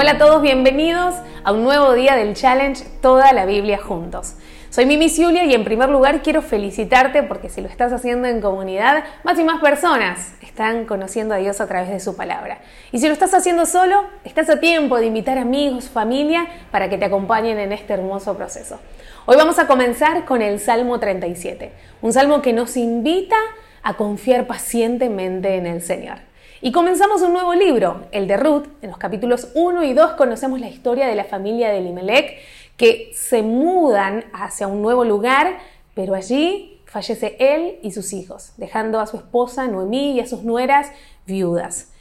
Hola a todos, bienvenidos a un nuevo día del challenge Toda la Biblia juntos. Soy Mimi Julia y en primer lugar quiero felicitarte porque si lo estás haciendo en comunidad, más y más personas están conociendo a Dios a través de su palabra. Y si lo estás haciendo solo, estás a tiempo de invitar amigos, familia, para que te acompañen en este hermoso proceso. Hoy vamos a comenzar con el Salmo 37, un salmo que nos invita a confiar pacientemente en el Señor. Y comenzamos un nuevo libro, el de Ruth. En los capítulos 1 y 2 conocemos la historia de la familia de Elimelech que se mudan hacia un nuevo lugar, pero allí fallece él y sus hijos, dejando a su esposa Noemí y a sus nueras viudas.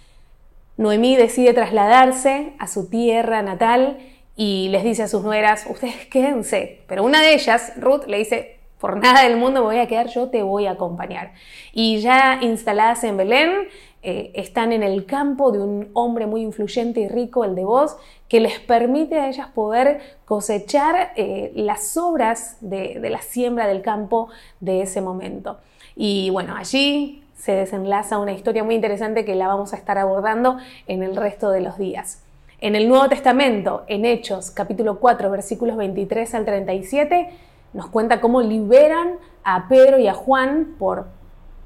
Noemí decide trasladarse a su tierra natal y les dice a sus nueras, ustedes quédense. Pero una de ellas, Ruth, le dice, por nada del mundo me voy a quedar, yo te voy a acompañar. Y ya instaladas en Belén, eh, están en el campo de un hombre muy influyente y rico, el de vos, que les permite a ellas poder cosechar eh, las obras de, de la siembra del campo de ese momento. Y bueno, allí se desenlaza una historia muy interesante que la vamos a estar abordando en el resto de los días. En el Nuevo Testamento, en Hechos, capítulo 4, versículos 23 al 37, nos cuenta cómo liberan a Pedro y a Juan por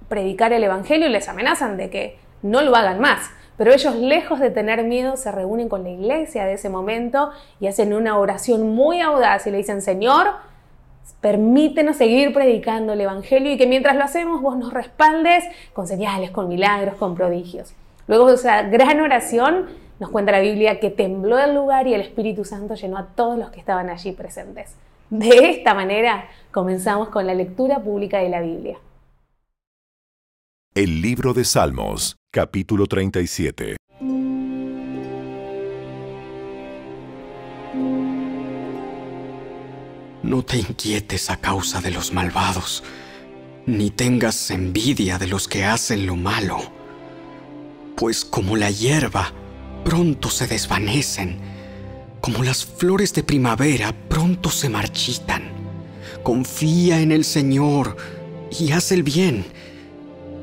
predicar el Evangelio y les amenazan de que no lo hagan más. Pero ellos, lejos de tener miedo, se reúnen con la iglesia de ese momento y hacen una oración muy audaz y le dicen, Señor, permítenos seguir predicando el Evangelio y que mientras lo hacemos vos nos respaldes con señales, con milagros, con prodigios. Luego de esa gran oración, nos cuenta la Biblia que tembló el lugar y el Espíritu Santo llenó a todos los que estaban allí presentes. De esta manera comenzamos con la lectura pública de la Biblia. El libro de Salmos, capítulo 37. No te inquietes a causa de los malvados, ni tengas envidia de los que hacen lo malo, pues como la hierba, pronto se desvanecen, como las flores de primavera, pronto se marchitan. Confía en el Señor y haz el bien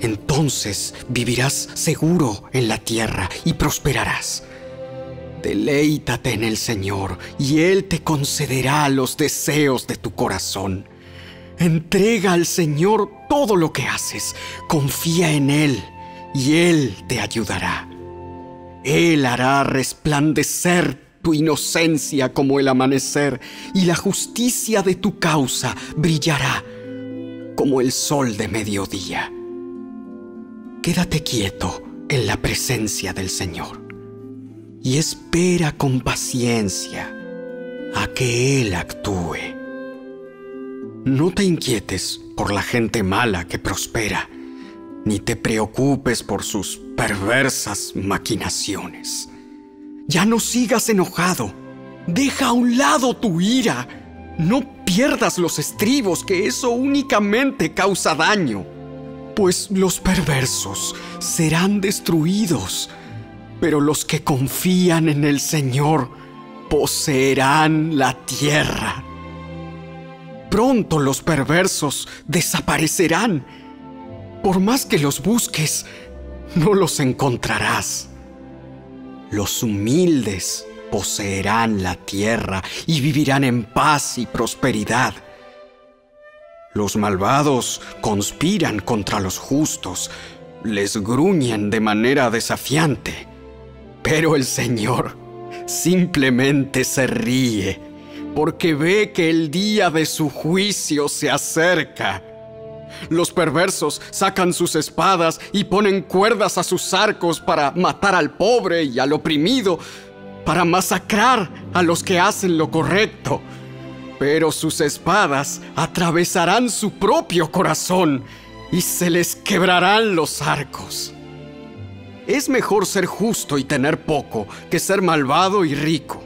entonces vivirás seguro en la tierra y prosperarás. Deleítate en el Señor y Él te concederá los deseos de tu corazón. Entrega al Señor todo lo que haces, confía en Él y Él te ayudará. Él hará resplandecer tu inocencia como el amanecer y la justicia de tu causa brillará como el sol de mediodía. Quédate quieto en la presencia del Señor y espera con paciencia a que Él actúe. No te inquietes por la gente mala que prospera, ni te preocupes por sus perversas maquinaciones. Ya no sigas enojado, deja a un lado tu ira, no pierdas los estribos que eso únicamente causa daño pues los perversos serán destruidos, pero los que confían en el Señor poseerán la tierra. Pronto los perversos desaparecerán. Por más que los busques, no los encontrarás. Los humildes poseerán la tierra y vivirán en paz y prosperidad los malvados conspiran contra los justos, les gruñen de manera desafiante, pero el Señor simplemente se ríe porque ve que el día de su juicio se acerca. Los perversos sacan sus espadas y ponen cuerdas a sus arcos para matar al pobre y al oprimido, para masacrar a los que hacen lo correcto pero sus espadas atravesarán su propio corazón y se les quebrarán los arcos. Es mejor ser justo y tener poco que ser malvado y rico,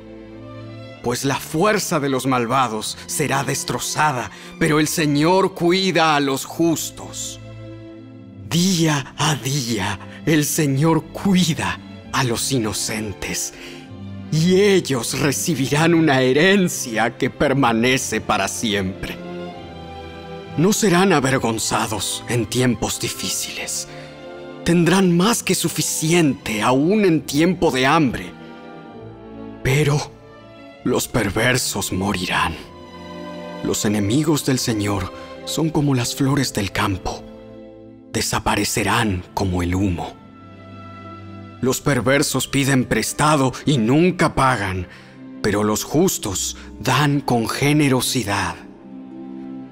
pues la fuerza de los malvados será destrozada, pero el Señor cuida a los justos. Día a día el Señor cuida a los inocentes y ellos recibirán una herencia que permanece para siempre. No serán avergonzados en tiempos difíciles. Tendrán más que suficiente aún en tiempo de hambre. Pero los perversos morirán. Los enemigos del Señor son como las flores del campo. Desaparecerán como el humo. Los perversos piden prestado y nunca pagan, pero los justos dan con generosidad.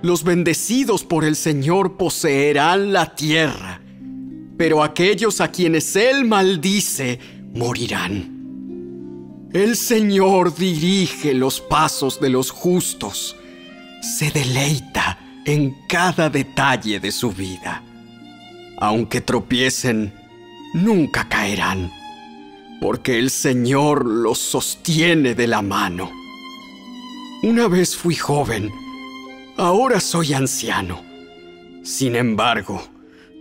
Los bendecidos por el Señor poseerán la tierra, pero aquellos a quienes Él maldice morirán. El Señor dirige los pasos de los justos, se deleita en cada detalle de su vida. Aunque tropiecen, nunca caerán, porque el Señor los sostiene de la mano. Una vez fui joven, Ahora soy anciano. Sin embargo,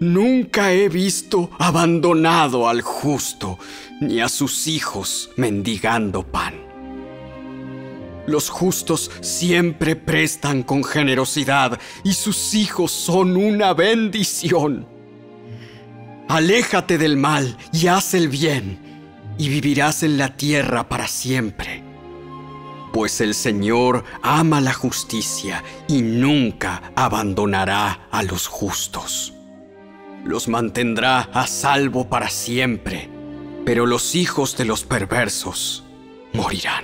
nunca he visto abandonado al justo, ni a sus hijos mendigando pan. Los justos siempre prestan con generosidad y sus hijos son una bendición. Aléjate del mal y haz el bien, y vivirás en la tierra para siempre pues el Señor ama la justicia y nunca abandonará a los justos. Los mantendrá a salvo para siempre, pero los hijos de los perversos morirán.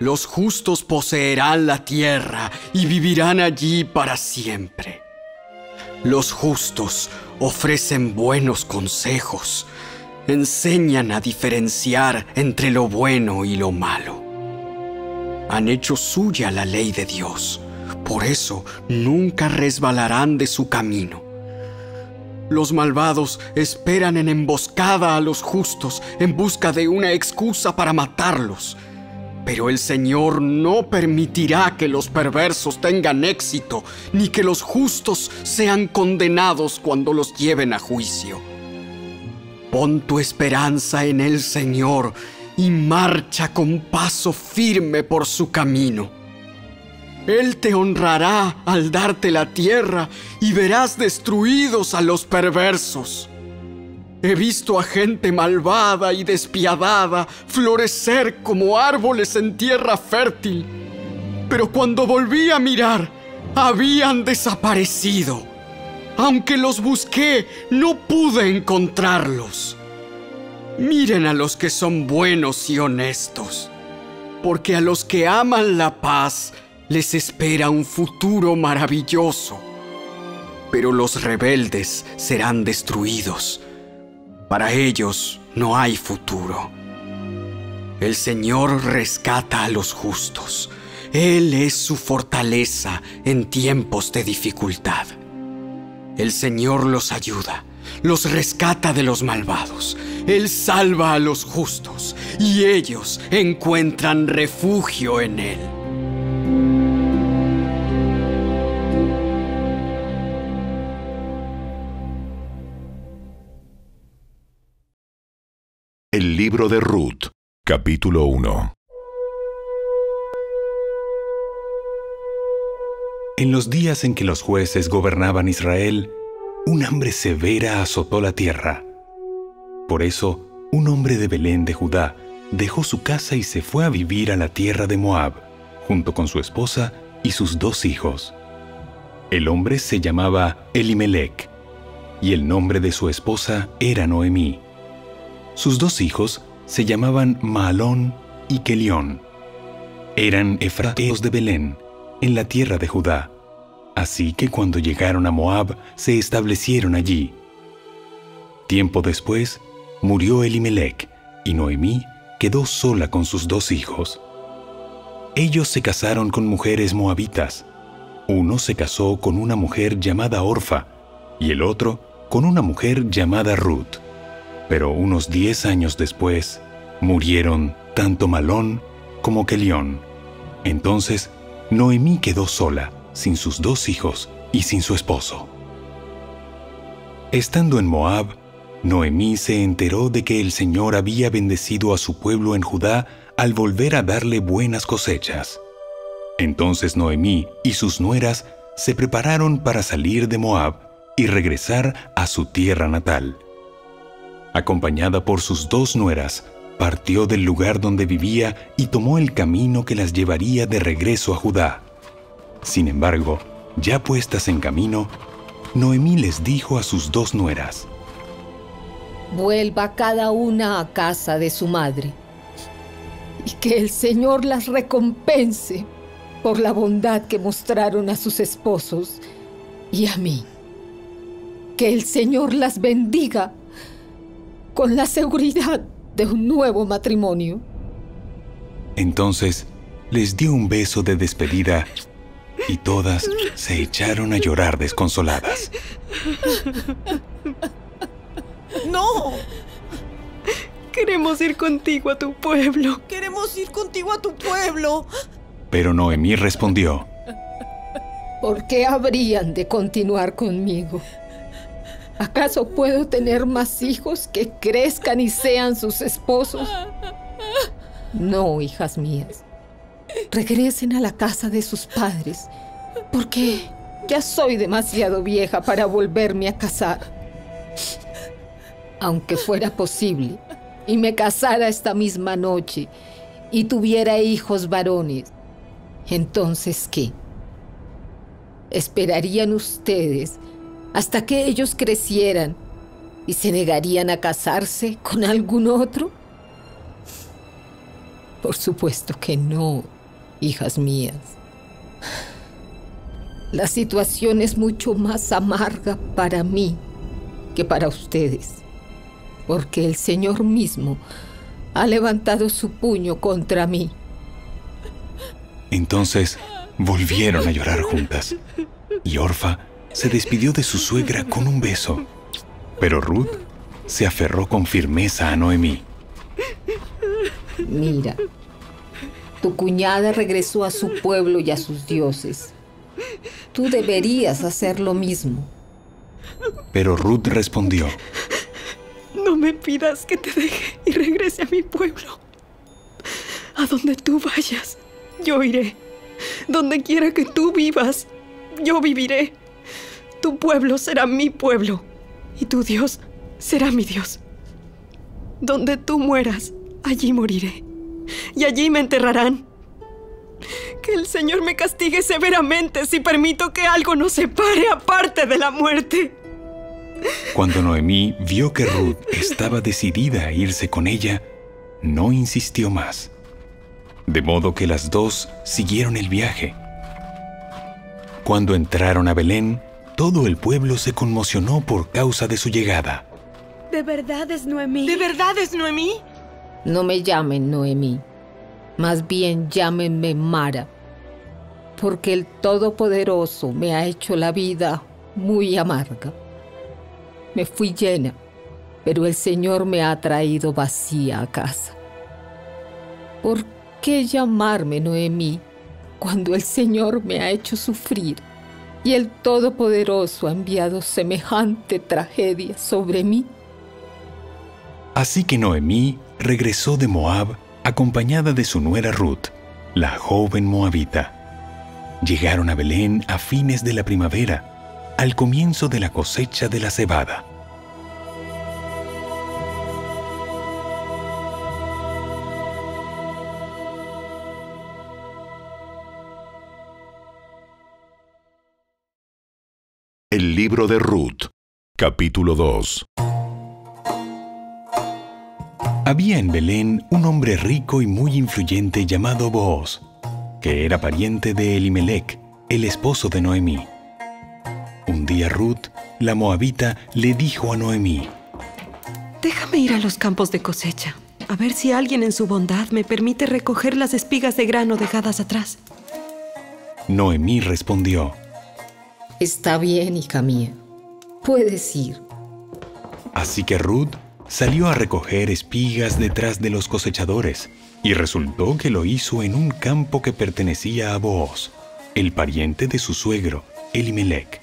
Los justos poseerán la tierra y vivirán allí para siempre. Los justos ofrecen buenos consejos, enseñan a diferenciar entre lo bueno y lo malo han hecho suya la ley de Dios. Por eso nunca resbalarán de su camino. Los malvados esperan en emboscada a los justos en busca de una excusa para matarlos. Pero el Señor no permitirá que los perversos tengan éxito, ni que los justos sean condenados cuando los lleven a juicio. Pon tu esperanza en el Señor y marcha con paso firme por su camino. Él te honrará al darte la tierra y verás destruidos a los perversos. He visto a gente malvada y despiadada florecer como árboles en tierra fértil, pero cuando volví a mirar, habían desaparecido. Aunque los busqué, no pude encontrarlos. Miren a los que son buenos y honestos, porque a los que aman la paz les espera un futuro maravilloso. Pero los rebeldes serán destruidos. Para ellos no hay futuro. El Señor rescata a los justos. Él es su fortaleza en tiempos de dificultad. El Señor los ayuda los rescata de los malvados. Él salva a los justos y ellos encuentran refugio en Él. Libro de Ruth, capítulo 1 En los días en que los jueces gobernaban Israel, un hambre severa azotó la tierra. Por eso, un hombre de Belén de Judá dejó su casa y se fue a vivir a la tierra de Moab, junto con su esposa y sus dos hijos. El hombre se llamaba Elimelech, y el nombre de su esposa era Noemí. Sus dos hijos se llamaban Maalón y Kelión. Eran efrateos de Belén, en la tierra de Judá. Así que cuando llegaron a Moab, se establecieron allí. Tiempo después, murió Elimelech, y Noemí quedó sola con sus dos hijos. Ellos se casaron con mujeres moabitas. Uno se casó con una mujer llamada Orfa, y el otro con una mujer llamada Ruth. Pero unos diez años después, murieron tanto Malón como Kelión. Entonces, Noemí quedó sola sin sus dos hijos y sin su esposo. Estando en Moab, Noemí se enteró de que el Señor había bendecido a su pueblo en Judá al volver a darle buenas cosechas. Entonces Noemí y sus nueras se prepararon para salir de Moab y regresar a su tierra natal. Acompañada por sus dos nueras, partió del lugar donde vivía y tomó el camino que las llevaría de regreso a Judá. Sin embargo, ya puestas en camino, Noemí les dijo a sus dos nueras, Vuelva cada una a casa de su madre y que el Señor las recompense por la bondad que mostraron a sus esposos y a mí. Que el Señor las bendiga con la seguridad de un nuevo matrimonio. Entonces les dio un beso de despedida y todas se echaron a llorar desconsoladas. ¡No! Queremos ir contigo a tu pueblo. Queremos ir contigo a tu pueblo. Pero Noemí respondió, ¿Por qué habrían de continuar conmigo? ¿Acaso puedo tener más hijos que crezcan y sean sus esposos? No, hijas mías. Regresen a la casa de sus padres, porque ya soy demasiado vieja para volverme a casar. Aunque fuera posible, y me casara esta misma noche, y tuviera hijos varones, entonces ¿qué? ¿Esperarían ustedes hasta que ellos crecieran y se negarían a casarse con algún otro? Por supuesto que no, hijas mías. La situación es mucho más amarga para mí que para ustedes, porque el Señor mismo ha levantado su puño contra mí. Entonces volvieron a llorar juntas y Orfa se despidió de su suegra con un beso. Pero Ruth se aferró con firmeza a Noemí. Mira, tu cuñada regresó a su pueblo y a sus dioses. Tú deberías hacer lo mismo. Pero Ruth respondió, No me pidas que te deje y regrese a mi pueblo. A donde tú vayas, yo iré. Donde quiera que tú vivas, yo viviré. Tu pueblo será mi pueblo y tu Dios será mi Dios. Donde tú mueras, allí moriré y allí me enterrarán. Que el Señor me castigue severamente si permito que algo nos separe aparte de la muerte. Cuando Noemí vio que Ruth estaba decidida a irse con ella, no insistió más. De modo que las dos siguieron el viaje. Cuando entraron a Belén, todo el pueblo se conmocionó por causa de su llegada. ¿De verdad es Noemí? ¿De verdad es Noemí? No me llamen Noemí, más bien llámenme Mara, porque el Todopoderoso me ha hecho la vida muy amarga. Me fui llena, pero el Señor me ha traído vacía a casa. ¿Por qué llamarme Noemí cuando el Señor me ha hecho sufrir y el Todopoderoso ha enviado semejante tragedia sobre mí? Así que Noemí regresó de Moab acompañada de su nuera Ruth, la joven moabita. Llegaron a Belén a fines de la primavera, al comienzo de la cosecha de la cebada. Libro de Ruth, capítulo 2. Había en Belén un hombre rico y muy influyente llamado Booz, que era pariente de Elimelech, el esposo de Noemí. Un día Ruth, la moabita, le dijo a Noemí, Déjame ir a los campos de cosecha, a ver si alguien en su bondad me permite recoger las espigas de grano dejadas atrás. Noemí respondió, Está bien, hija mía. Puedes ir. Así que Ruth salió a recoger espigas detrás de los cosechadores, y resultó que lo hizo en un campo que pertenecía a Booz, el pariente de su suegro, Elimelech.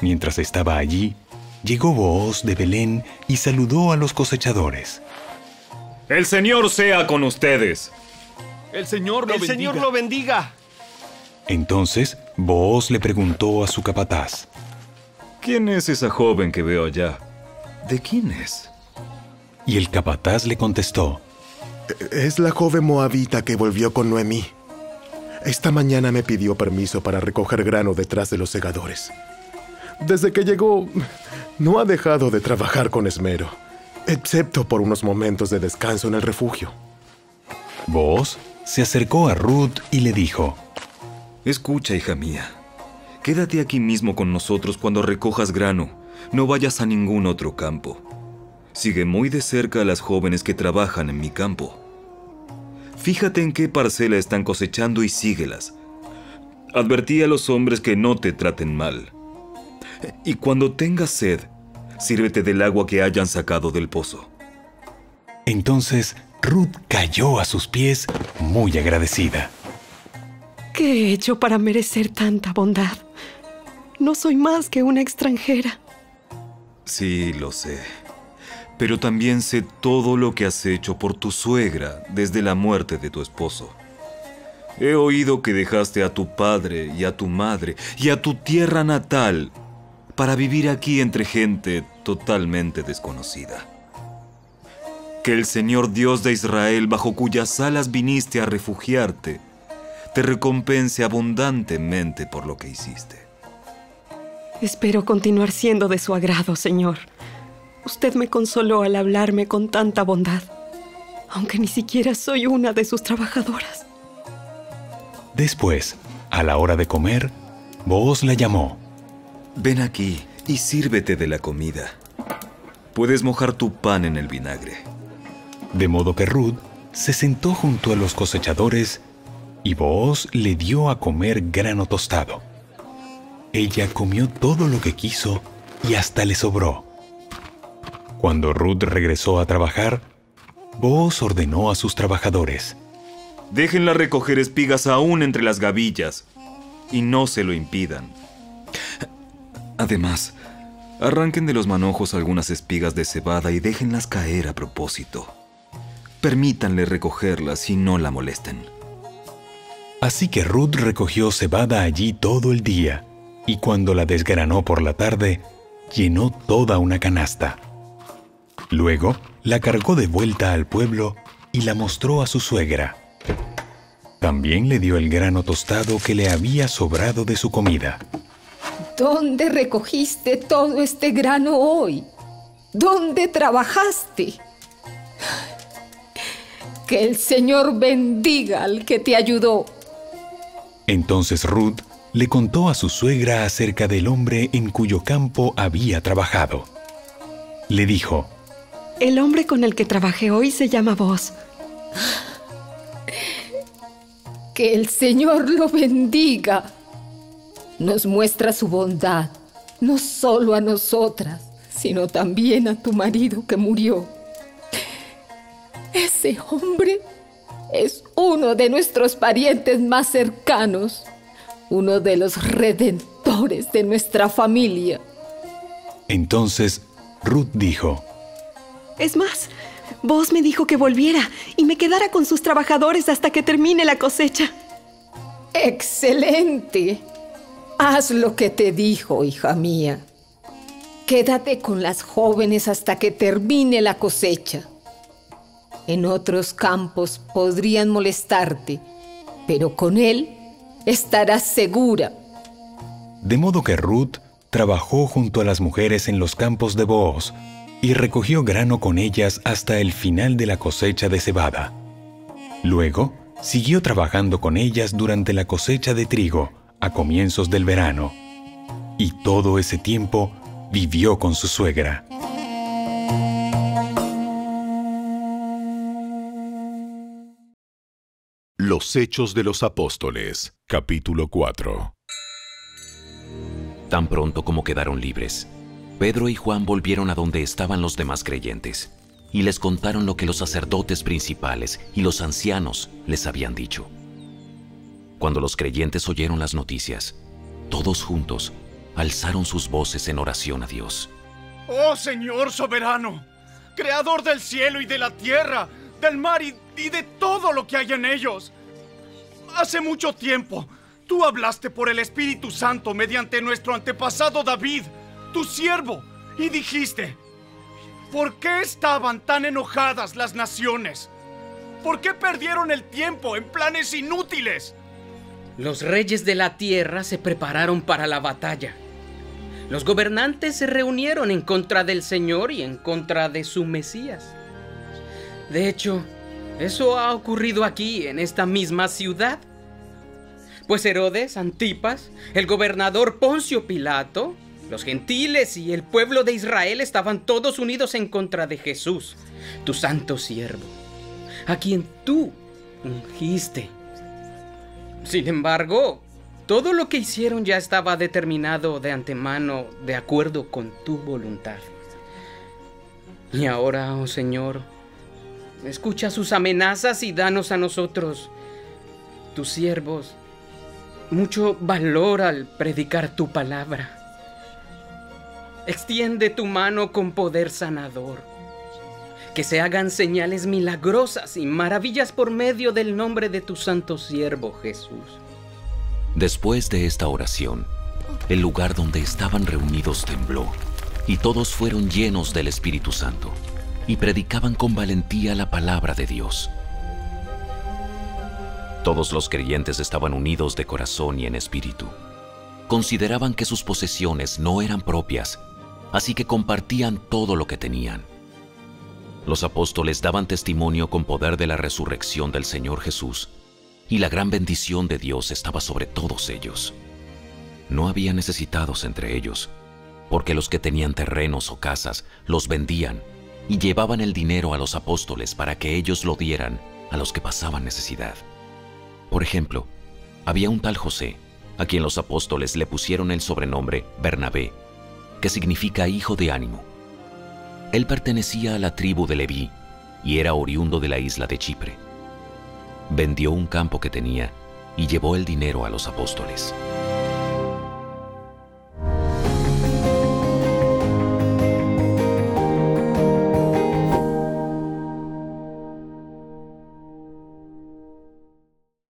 Mientras estaba allí, llegó Booz de Belén y saludó a los cosechadores. El Señor sea con ustedes. El Señor lo El bendiga. Señor lo bendiga. Entonces Booz le preguntó a su capataz, ¿Quién es esa joven que veo allá? ¿De quién es? y el capataz le contestó, Es la joven moabita que volvió con Noemí. Esta mañana me pidió permiso para recoger grano detrás de los segadores. Desde que llegó, no ha dejado de trabajar con esmero, excepto por unos momentos de descanso en el refugio. Boaz se acercó a Ruth y le dijo, Escucha, hija mía. Quédate aquí mismo con nosotros cuando recojas grano. No vayas a ningún otro campo. Sigue muy de cerca a las jóvenes que trabajan en mi campo. Fíjate en qué parcela están cosechando y síguelas. Advertí a los hombres que no te traten mal. Y cuando tengas sed, sírvete del agua que hayan sacado del pozo. Entonces Ruth cayó a sus pies muy agradecida. ¿Qué he hecho para merecer tanta bondad? No soy más que una extranjera. Sí, lo sé. Pero también sé todo lo que has hecho por tu suegra desde la muerte de tu esposo. He oído que dejaste a tu padre y a tu madre y a tu tierra natal para vivir aquí entre gente totalmente desconocida. Que el Señor Dios de Israel, bajo cuyas alas viniste a refugiarte, te recompense abundantemente por lo que hiciste. Espero continuar siendo de su agrado, Señor. Usted me consoló al hablarme con tanta bondad, aunque ni siquiera soy una de sus trabajadoras. Después, a la hora de comer, Boaz la llamó. Ven aquí y sírvete de la comida. Puedes mojar tu pan en el vinagre. De modo que Ruth se sentó junto a los cosechadores y Boaz le dio a comer grano tostado. Ella comió todo lo que quiso y hasta le sobró. Cuando Ruth regresó a trabajar, Boaz ordenó a sus trabajadores. Déjenla recoger espigas aún entre las gavillas y no se lo impidan. Además, arranquen de los manojos algunas espigas de cebada y déjenlas caer a propósito. Permítanle recogerlas y no la molesten. Así que Ruth recogió cebada allí todo el día, y cuando la desgranó por la tarde, llenó toda una canasta. Luego la cargó de vuelta al pueblo y la mostró a su suegra. También le dio el grano tostado que le había sobrado de su comida. ¿Dónde recogiste todo este grano hoy? ¿Dónde trabajaste? Que el Señor bendiga al que te ayudó. Entonces Ruth le contó a su suegra acerca del hombre en cuyo campo había trabajado. Le dijo, El hombre con el que trabajé hoy se llama Vos. Que el Señor lo bendiga. Nos muestra su bondad, no solo a nosotras, sino también a tu marido que murió. Ese hombre es uno de nuestros parientes más cercanos, uno de los redentores de nuestra familia. Entonces Ruth dijo, Es más, vos me dijo que volviera y me quedara con sus trabajadores hasta que termine la cosecha. Excelente. Haz lo que te dijo, hija mía. Quédate con las jóvenes hasta que termine la cosecha. En otros campos podrían molestarte, pero con él estarás segura. De modo que Ruth trabajó junto a las mujeres en los campos de Booz y recogió grano con ellas hasta el final de la cosecha de cebada. Luego, siguió trabajando con ellas durante la cosecha de trigo a comienzos del verano. Y todo ese tiempo vivió con su suegra. Los Hechos de los Apóstoles, capítulo 4. Tan pronto como quedaron libres, Pedro y Juan volvieron a donde estaban los demás creyentes y les contaron lo que los sacerdotes principales y los ancianos les habían dicho. Cuando los creyentes oyeron las noticias, todos juntos alzaron sus voces en oración a Dios. Oh Señor soberano, creador del cielo y de la tierra, del mar y, y de todo lo que hay en ellos. Hace mucho tiempo, tú hablaste por el Espíritu Santo mediante nuestro antepasado David, tu siervo, y dijiste, ¿Por qué estaban tan enojadas las naciones? ¿Por qué perdieron el tiempo en planes inútiles? Los reyes de la tierra se prepararon para la batalla. Los gobernantes se reunieron en contra del Señor y en contra de su Mesías. De hecho, eso ha ocurrido aquí, en esta misma ciudad. Pues Herodes, Antipas, el gobernador Poncio Pilato, los gentiles y el pueblo de Israel estaban todos unidos en contra de Jesús, tu santo siervo, a quien tú ungiste. Sin embargo, todo lo que hicieron ya estaba determinado de antemano de acuerdo con tu voluntad. Y ahora, oh Señor, escucha sus amenazas y danos a nosotros, tus siervos, mucho valor al predicar tu palabra. Extiende tu mano con poder sanador. Que se hagan señales milagrosas y maravillas por medio del nombre de tu santo siervo Jesús. Después de esta oración, el lugar donde estaban reunidos tembló, y todos fueron llenos del Espíritu Santo, y predicaban con valentía la palabra de Dios. Todos los creyentes estaban unidos de corazón y en espíritu. Consideraban que sus posesiones no eran propias, así que compartían todo lo que tenían. Los apóstoles daban testimonio con poder de la resurrección del Señor Jesús, y la gran bendición de Dios estaba sobre todos ellos. No había necesitados entre ellos, porque los que tenían terrenos o casas los vendían y llevaban el dinero a los apóstoles para que ellos lo dieran a los que pasaban necesidad. Por ejemplo, había un tal José, a quien los apóstoles le pusieron el sobrenombre Bernabé, que significa hijo de ánimo. Él pertenecía a la tribu de Leví y era oriundo de la isla de Chipre. Vendió un campo que tenía y llevó el dinero a los apóstoles.